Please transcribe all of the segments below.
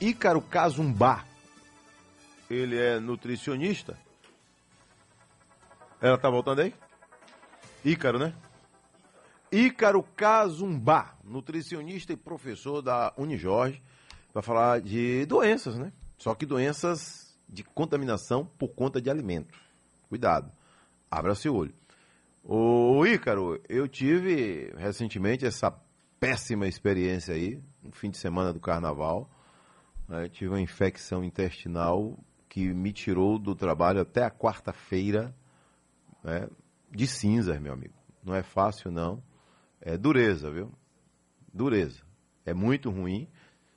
Ícaro Cazumbá. Ele é nutricionista. Ela tá voltando aí? Ícaro, né? Ícaro Cazumbá, nutricionista e professor da Unijorge, vai falar de doenças, né? Só que doenças de contaminação por conta de alimentos. Cuidado, abra seu olho. Ô Ícaro, eu tive recentemente essa péssima experiência aí, no fim de semana do carnaval. Né? Tive uma infecção intestinal que me tirou do trabalho até a quarta-feira né? de cinzas, meu amigo. Não é fácil, não. É dureza, viu? Dureza. É muito ruim.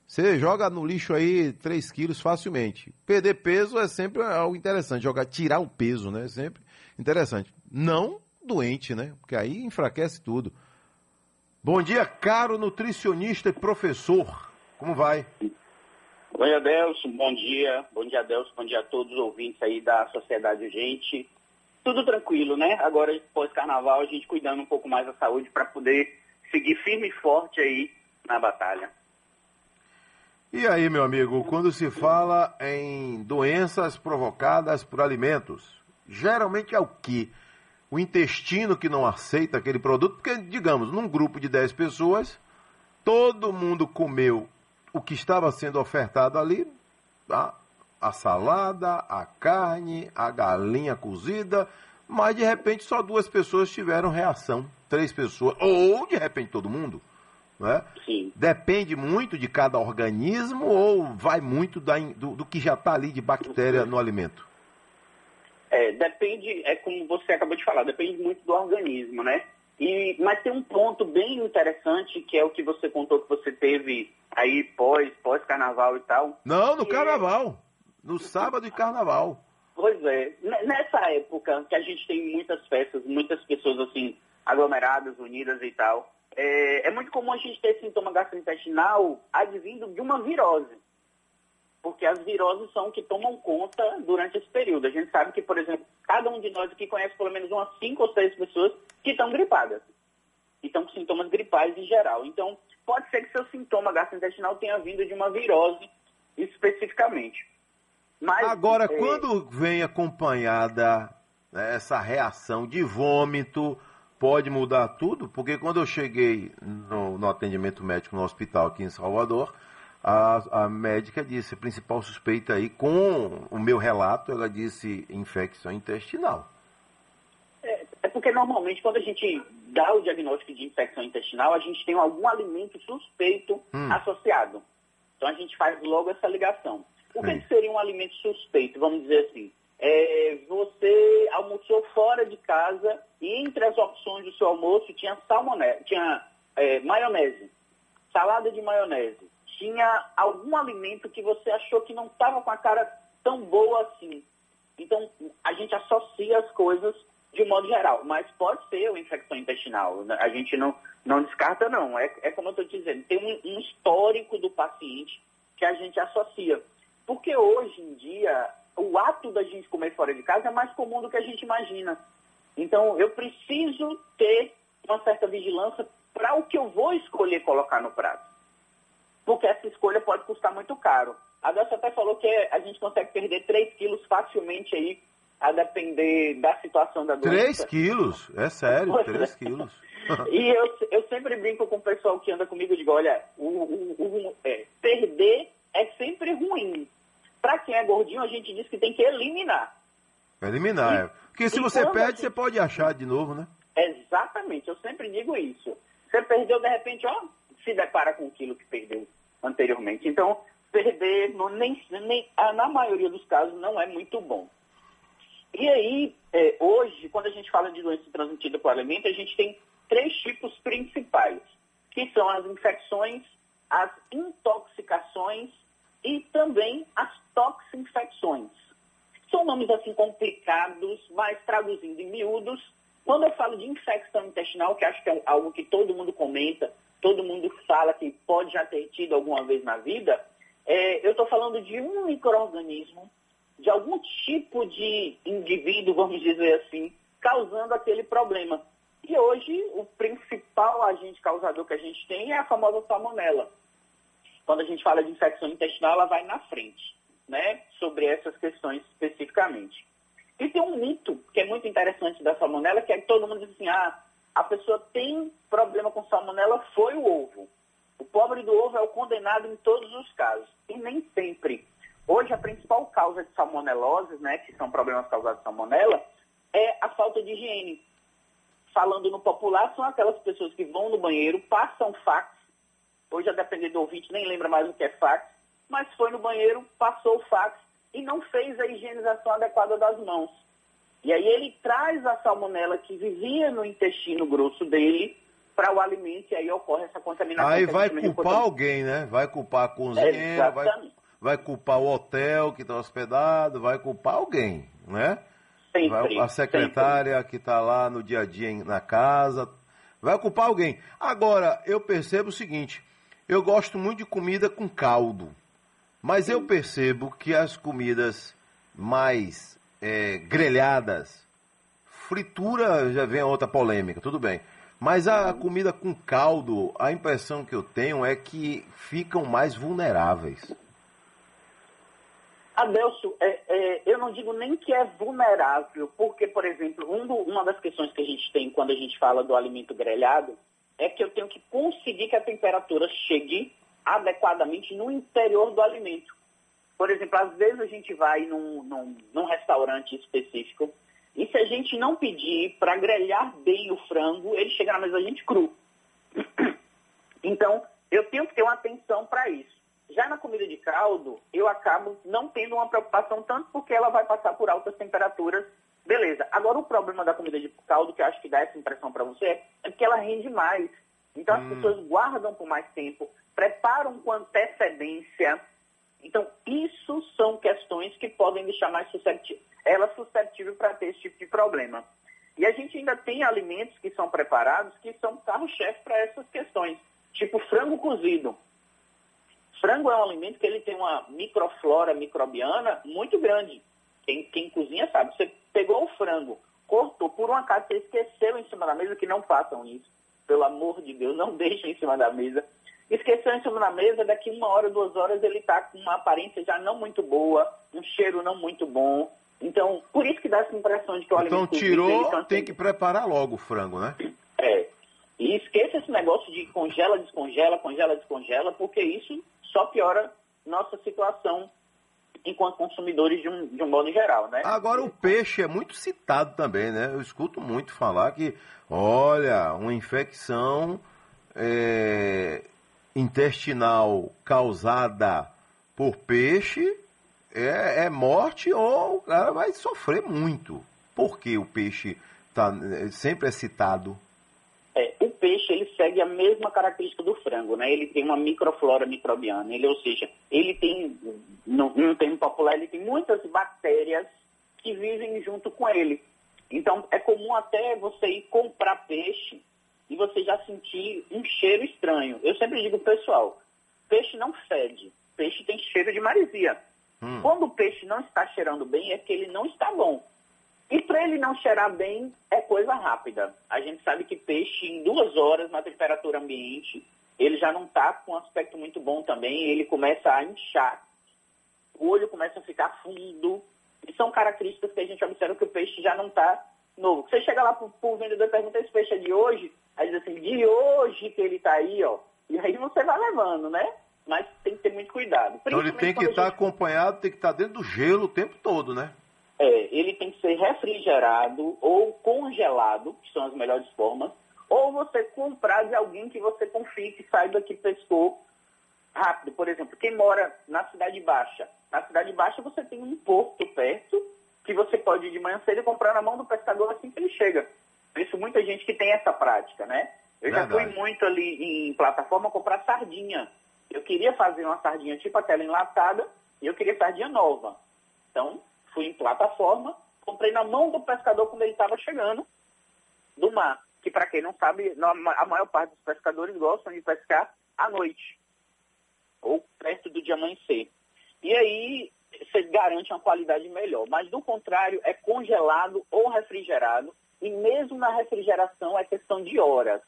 Você joga no lixo aí 3 quilos facilmente. Perder peso é sempre algo interessante. Jogar, tirar o peso, né? É sempre interessante. Não doente, né? Porque aí enfraquece tudo. Bom dia, caro nutricionista e professor. Como vai? Bom dia, Adelson. Bom dia. Bom dia, Adelson. Bom dia a todos os ouvintes aí da Sociedade Urgente. Tudo tranquilo, né? Agora, pós-carnaval, a gente cuidando um pouco mais da saúde para poder seguir firme e forte aí na batalha. E aí, meu amigo, quando se fala em doenças provocadas por alimentos, geralmente é o que? o intestino que não aceita aquele produto, porque, digamos, num grupo de 10 pessoas, todo mundo comeu o que estava sendo ofertado ali, tá? a salada, a carne, a galinha cozida, mas de repente só duas pessoas tiveram reação, três pessoas, ou de repente todo mundo. Né? Sim. Depende muito de cada organismo ou vai muito da, do, do que já está ali de bactéria no alimento? É, depende, é como você acabou de falar, depende muito do organismo, né? E, mas tem um ponto bem interessante, que é o que você contou que você teve aí pós, pós-carnaval e tal. Não, no carnaval. No sábado de carnaval. Pois é. Nessa época que a gente tem muitas festas, muitas pessoas assim, aglomeradas, unidas e tal, é, é muito comum a gente ter sintoma gastrointestinal advindo de uma virose porque as viroses são que tomam conta durante esse período. A gente sabe que, por exemplo, cada um de nós aqui conhece pelo menos umas cinco ou seis pessoas que estão gripadas. E estão com sintomas gripais em geral. Então, pode ser que seu sintoma gastrointestinal tenha vindo de uma virose especificamente. Mas, Agora, é... quando vem acompanhada né, essa reação de vômito, pode mudar tudo? Porque quando eu cheguei no, no atendimento médico no hospital aqui em Salvador, a, a médica disse, a principal suspeita aí, com o meu relato, ela disse infecção intestinal. É, é porque normalmente quando a gente dá o diagnóstico de infecção intestinal, a gente tem algum alimento suspeito hum. associado. Então a gente faz logo essa ligação. O que, que seria um alimento suspeito? Vamos dizer assim. É, você almoçou fora de casa e entre as opções do seu almoço tinha salmonese, tinha é, maionese, salada de maionese, tinha algum alimento que você achou que não estava com a cara tão boa assim. Então, a gente associa as coisas de um modo geral, mas pode ser uma infecção intestinal. Né? A gente não, não descarta, não. É, é como eu estou dizendo, tem um, um histórico do paciente que a gente associa. Porque hoje em dia, o ato da gente comer fora de casa é mais comum do que a gente imagina. Então, eu preciso ter uma certa vigilância para o que eu vou escolher colocar no prato porque essa escolha pode custar muito caro. A Delcia até falou que a gente consegue perder 3 quilos facilmente aí, a depender da situação da doença. 3 quilos? É sério, 3 quilos. e eu, eu sempre brinco com o pessoal que anda comigo e digo, olha, o, o, o é, perder é sempre ruim. Para quem é gordinho, a gente diz que tem que eliminar. Eliminar, e, é. Porque se você perde, gente... você pode achar de novo, né? Exatamente, eu sempre digo isso. Você perdeu, de repente, ó, se depara com o quilo que perdeu anteriormente. Então, perder, no, nem, nem, na maioria dos casos, não é muito bom. E aí, é, hoje, quando a gente fala de doença transmitida por alimento, a gente tem três tipos principais, que são as infecções, as intoxicações e também as toxinfecções. São nomes assim complicados, mas traduzindo em miúdos, quando eu falo de infecção intestinal, que acho que é algo que todo mundo comenta, todo mundo fala que pode já ter tido alguma vez na vida, é, eu estou falando de um microorganismo, de algum tipo de indivíduo, vamos dizer assim, causando aquele problema. E hoje, o principal agente causador que a gente tem é a famosa salmonela. quando a gente fala de infecção intestinal, ela vai na frente, né? Sobre essas questões especificamente. E tem um mito que é muito interessante da salmonela, que é que todo mundo diz assim, ah, a pessoa tem problema com salmonela, foi o ovo. O pobre do ovo é o condenado em todos os casos. E nem sempre. Hoje, a principal causa de salmonelose, né, que são problemas causados por salmonela, é a falta de higiene. Falando no popular, são aquelas pessoas que vão no banheiro, passam fax. Hoje, a depender do ouvinte, nem lembra mais o que é fax. Mas foi no banheiro, passou o fax e não fez a higienização adequada das mãos. E aí ele traz a salmonela que vivia no intestino grosso dele para o alimento e aí ocorre essa contaminação. Aí vai culpar alguém, né? Vai culpar a cozinheira, vai, vai culpar o hotel que está hospedado, vai culpar alguém, né? Sempre, vai, a secretária sempre. que está lá no dia a dia na casa, vai culpar alguém. Agora, eu percebo o seguinte, eu gosto muito de comida com caldo, mas Sim. eu percebo que as comidas mais é, grelhadas, fritura já vem outra polêmica, tudo bem. Mas a comida com caldo, a impressão que eu tenho é que ficam mais vulneráveis. Adelso, é, é, eu não digo nem que é vulnerável, porque, por exemplo, um do, uma das questões que a gente tem quando a gente fala do alimento grelhado é que eu tenho que conseguir que a temperatura chegue adequadamente no interior do alimento. Por exemplo, às vezes a gente vai num, num, num restaurante específico e se a gente não pedir para grelhar bem o frango, ele chega na mesa da gente cru. Então, eu tenho que ter uma atenção para isso. Já na comida de caldo, eu acabo não tendo uma preocupação tanto porque ela vai passar por altas temperaturas. Beleza. Agora, o problema da comida de caldo, que eu acho que dá essa impressão para você, é que ela rende mais. Então, as hum. pessoas guardam por mais tempo, preparam com antecedência. Então, isso são questões que podem deixar mais suscetível ela suscetível para ter esse tipo de problema. E a gente ainda tem alimentos que são preparados que são carro-chefe para essas questões, tipo frango cozido. Frango é um alimento que ele tem uma microflora microbiana muito grande. Quem, quem cozinha sabe. Você pegou o frango, cortou, por um acaso você esqueceu em cima da mesa, que não façam isso. Pelo amor de Deus, não deixem em cima da mesa. Esqueceu em cima da mesa, daqui uma hora, duas horas, ele está com uma aparência já não muito boa, um cheiro não muito bom, então, por isso que dá essa impressão de que o então, alimento... Então, tirou, tem que preparar logo o frango, né? É. E esqueça esse negócio de congela, descongela, congela, descongela, porque isso só piora nossa situação enquanto consumidores de um, de um modo geral, né? Agora, o peixe é muito citado também, né? Eu escuto muito falar que, olha, uma infecção é, intestinal causada por peixe é, é morte ou o cara vai sofrer muito. Porque o peixe tá, é, sempre é citado. É, o peixe ele segue a mesma característica do frango, né? Ele tem uma microflora microbiana, ele, ou seja, ele tem, no, no termo popular, ele tem muitas bactérias que vivem junto com ele. Então, é comum até você ir comprar peixe e você já sentir um cheiro estranho. Eu sempre digo, pessoal, peixe não fede, peixe tem cheiro de maresia. Hum. Quando o peixe não está cheirando bem, é que ele não está bom. E para ele não cheirar bem, é coisa rápida. A gente sabe que peixe, em duas horas, na temperatura ambiente, ele já não está com um aspecto muito bom também, ele começa a inchar. O olho começa a ficar fundo. E são características que a gente observa que o peixe já não está novo. Você chega lá para o vendedor e pergunta, esse peixe é de hoje? Aí diz assim, de hoje que ele está aí, ó. E aí você vai levando, né? mas tem que ter muito cuidado. Então ele tem que estar gente... acompanhado, tem que estar dentro do gelo o tempo todo, né? É, ele tem que ser refrigerado ou congelado, que são as melhores formas, ou você comprar de alguém que você confie, que saiba que pescou rápido. Por exemplo, quem mora na Cidade Baixa. Na Cidade Baixa você tem um porto perto, que você pode ir de manhã cedo e comprar na mão do pescador assim que ele chega. Por isso muita gente que tem essa prática, né? Eu Verdade. já fui muito ali em plataforma comprar sardinha. Eu queria fazer uma sardinha tipo aquela enlatada e eu queria sardinha nova. Então, fui em plataforma, comprei na mão do pescador quando ele estava chegando do mar. Que, para quem não sabe, a maior parte dos pescadores gostam de pescar à noite ou perto do dia amanhecer. E aí você garante uma qualidade melhor. Mas, do contrário, é congelado ou refrigerado. E mesmo na refrigeração é questão de horas.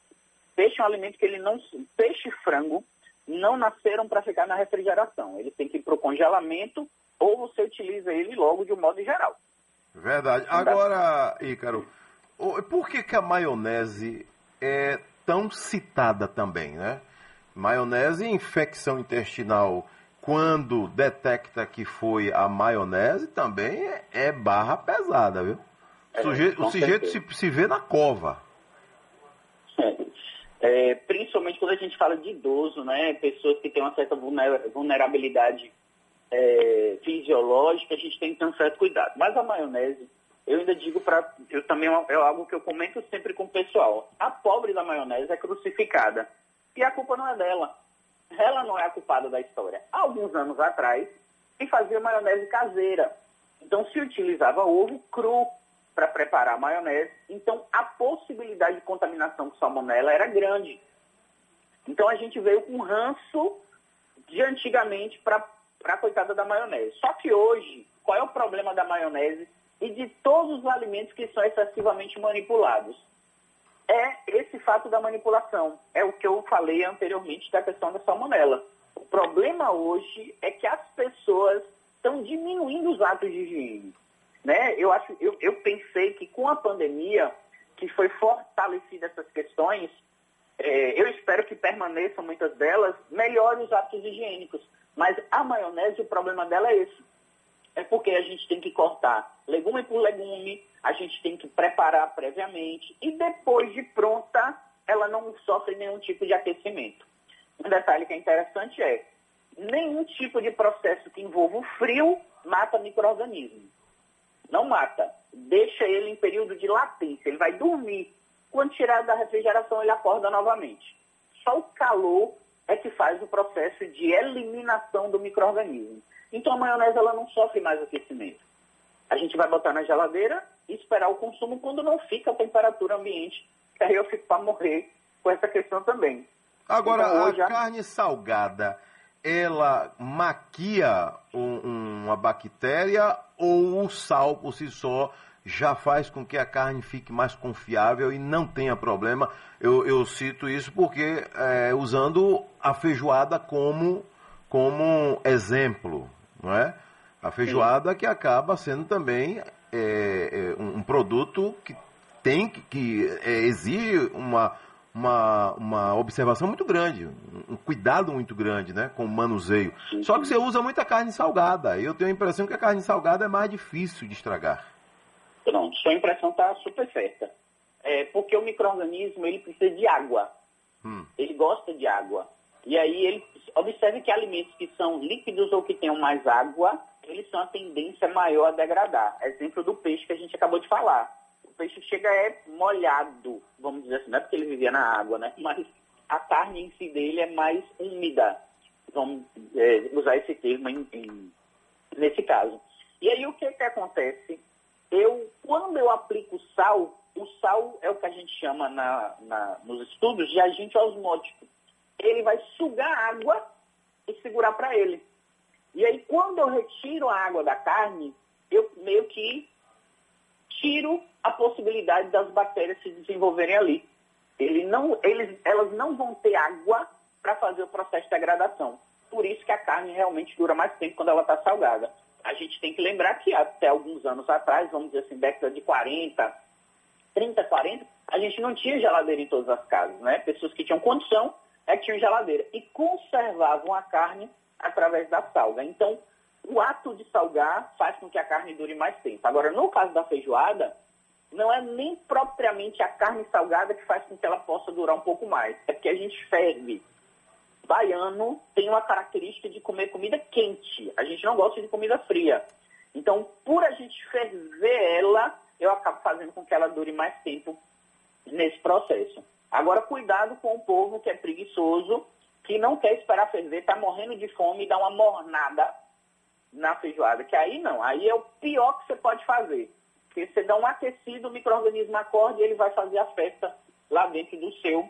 Peixe é um alimento que ele não. Peixe e frango não nasceram para ficar na refrigeração. Eles têm que ir para o congelamento ou você utiliza ele logo de um modo geral. Verdade. Agora, Ícaro, por que, que a maionese é tão citada também, né? Maionese infecção intestinal, quando detecta que foi a maionese, também é barra pesada, viu? É, o sujeito se, se vê na cova. É, principalmente quando a gente fala de idoso, né? Pessoas que têm uma certa vulnerabilidade é, fisiológica, a gente tem que ter um certo cuidado. Mas a maionese, eu ainda digo para. Eu também é algo que eu comento sempre com o pessoal. A pobre da maionese é crucificada. E a culpa não é dela. Ela não é a culpada da história. Há alguns anos atrás, se fazia maionese caseira. Então se utilizava ovo cru para preparar a maionese. Então, a possibilidade de contaminação com salmonela era grande. Então, a gente veio com ranço de antigamente para a coitada da maionese. Só que hoje, qual é o problema da maionese e de todos os alimentos que são excessivamente manipulados? É esse fato da manipulação. É o que eu falei anteriormente da questão da salmonela. O problema hoje é que as pessoas estão diminuindo os atos de higiene. Né? Eu, acho, eu, eu pensei que com a pandemia, que foi fortalecida essas questões, é, eu espero que permaneçam muitas delas, melhore os hábitos higiênicos. Mas a maionese, o problema dela é esse. É porque a gente tem que cortar legume por legume, a gente tem que preparar previamente e depois de pronta, ela não sofre nenhum tipo de aquecimento. Um detalhe que é interessante é, nenhum tipo de processo que envolva o frio mata micro-organismo não mata. Deixa ele em período de latência. Ele vai dormir. Quando tirar da refrigeração, ele acorda novamente. Só o calor é que faz o processo de eliminação do microorganismo. Então a maionese ela não sofre mais aquecimento. A gente vai botar na geladeira e esperar o consumo quando não fica a temperatura ambiente. Aí eu fico para morrer com essa questão também. Agora, então, a carne salgada, ela maquia um, uma bactéria ou o sal por si só já faz com que a carne fique mais confiável e não tenha problema. Eu, eu cito isso porque é, usando a feijoada como, como exemplo, não é? A feijoada Sim. que acaba sendo também é, é, um produto que tem que, que é, exige uma uma, uma observação muito grande, um cuidado muito grande, né, com o manuseio. Só que você usa muita carne salgada. Eu tenho a impressão que a carne salgada é mais difícil de estragar. Pronto, sua impressão está super certa. É, porque o microorganismo ele precisa de água. Hum. Ele gosta de água. E aí ele observe que alimentos que são líquidos ou que tenham mais água, eles são a tendência maior a degradar. Exemplo do peixe que a gente acabou de falar peixe chega é molhado, vamos dizer assim, não é porque ele vivia na água, né? Mas a carne em si dele é mais úmida, vamos é, usar esse termo em, em, nesse caso. E aí o que, que acontece? Eu, quando eu aplico sal, o sal é o que a gente chama na, na, nos estudos de agente osmótico. Ele vai sugar água e segurar para ele. E aí, quando eu retiro a água da carne, eu meio que tiro a possibilidade das bactérias se desenvolverem ali. Ele não, eles, elas não vão ter água para fazer o processo de degradação. Por isso que a carne realmente dura mais tempo quando ela está salgada. A gente tem que lembrar que até alguns anos atrás, vamos dizer assim, década de 40, 30, 40, a gente não tinha geladeira em todas as casas, né? Pessoas que tinham condição é que tinham geladeira e conservavam a carne através da salga. Então, o ato de salgar faz com que a carne dure mais tempo. Agora, no caso da feijoada, não é nem propriamente a carne salgada que faz com que ela possa durar um pouco mais. É porque a gente ferve. Baiano tem uma característica de comer comida quente. A gente não gosta de comida fria. Então, por a gente ferver ela, eu acabo fazendo com que ela dure mais tempo nesse processo. Agora, cuidado com o povo que é preguiçoso, que não quer esperar ferver, está morrendo de fome e dá uma mornada na feijoada. Que aí não, aí é o pior que você pode fazer. Porque você dá um aquecido, o microorganismo acorda e ele vai fazer a festa lá dentro do seu,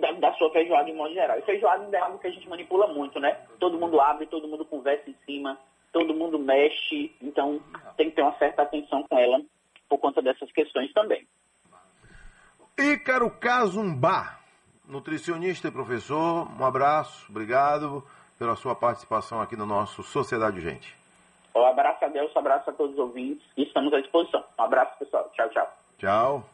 da, da sua feijoada de modo geral. E feijoada é algo que a gente manipula muito, né? Todo mundo abre, todo mundo conversa em cima, todo mundo mexe, então tem que ter uma certa atenção com ela por conta dessas questões também. Ícaro Cazumbá, nutricionista e professor, um abraço, obrigado pela sua participação aqui no nosso Sociedade Gente. Um abraço a Deus, um abraço a todos os ouvintes e estamos à disposição. Um abraço, pessoal. Tchau, tchau. Tchau.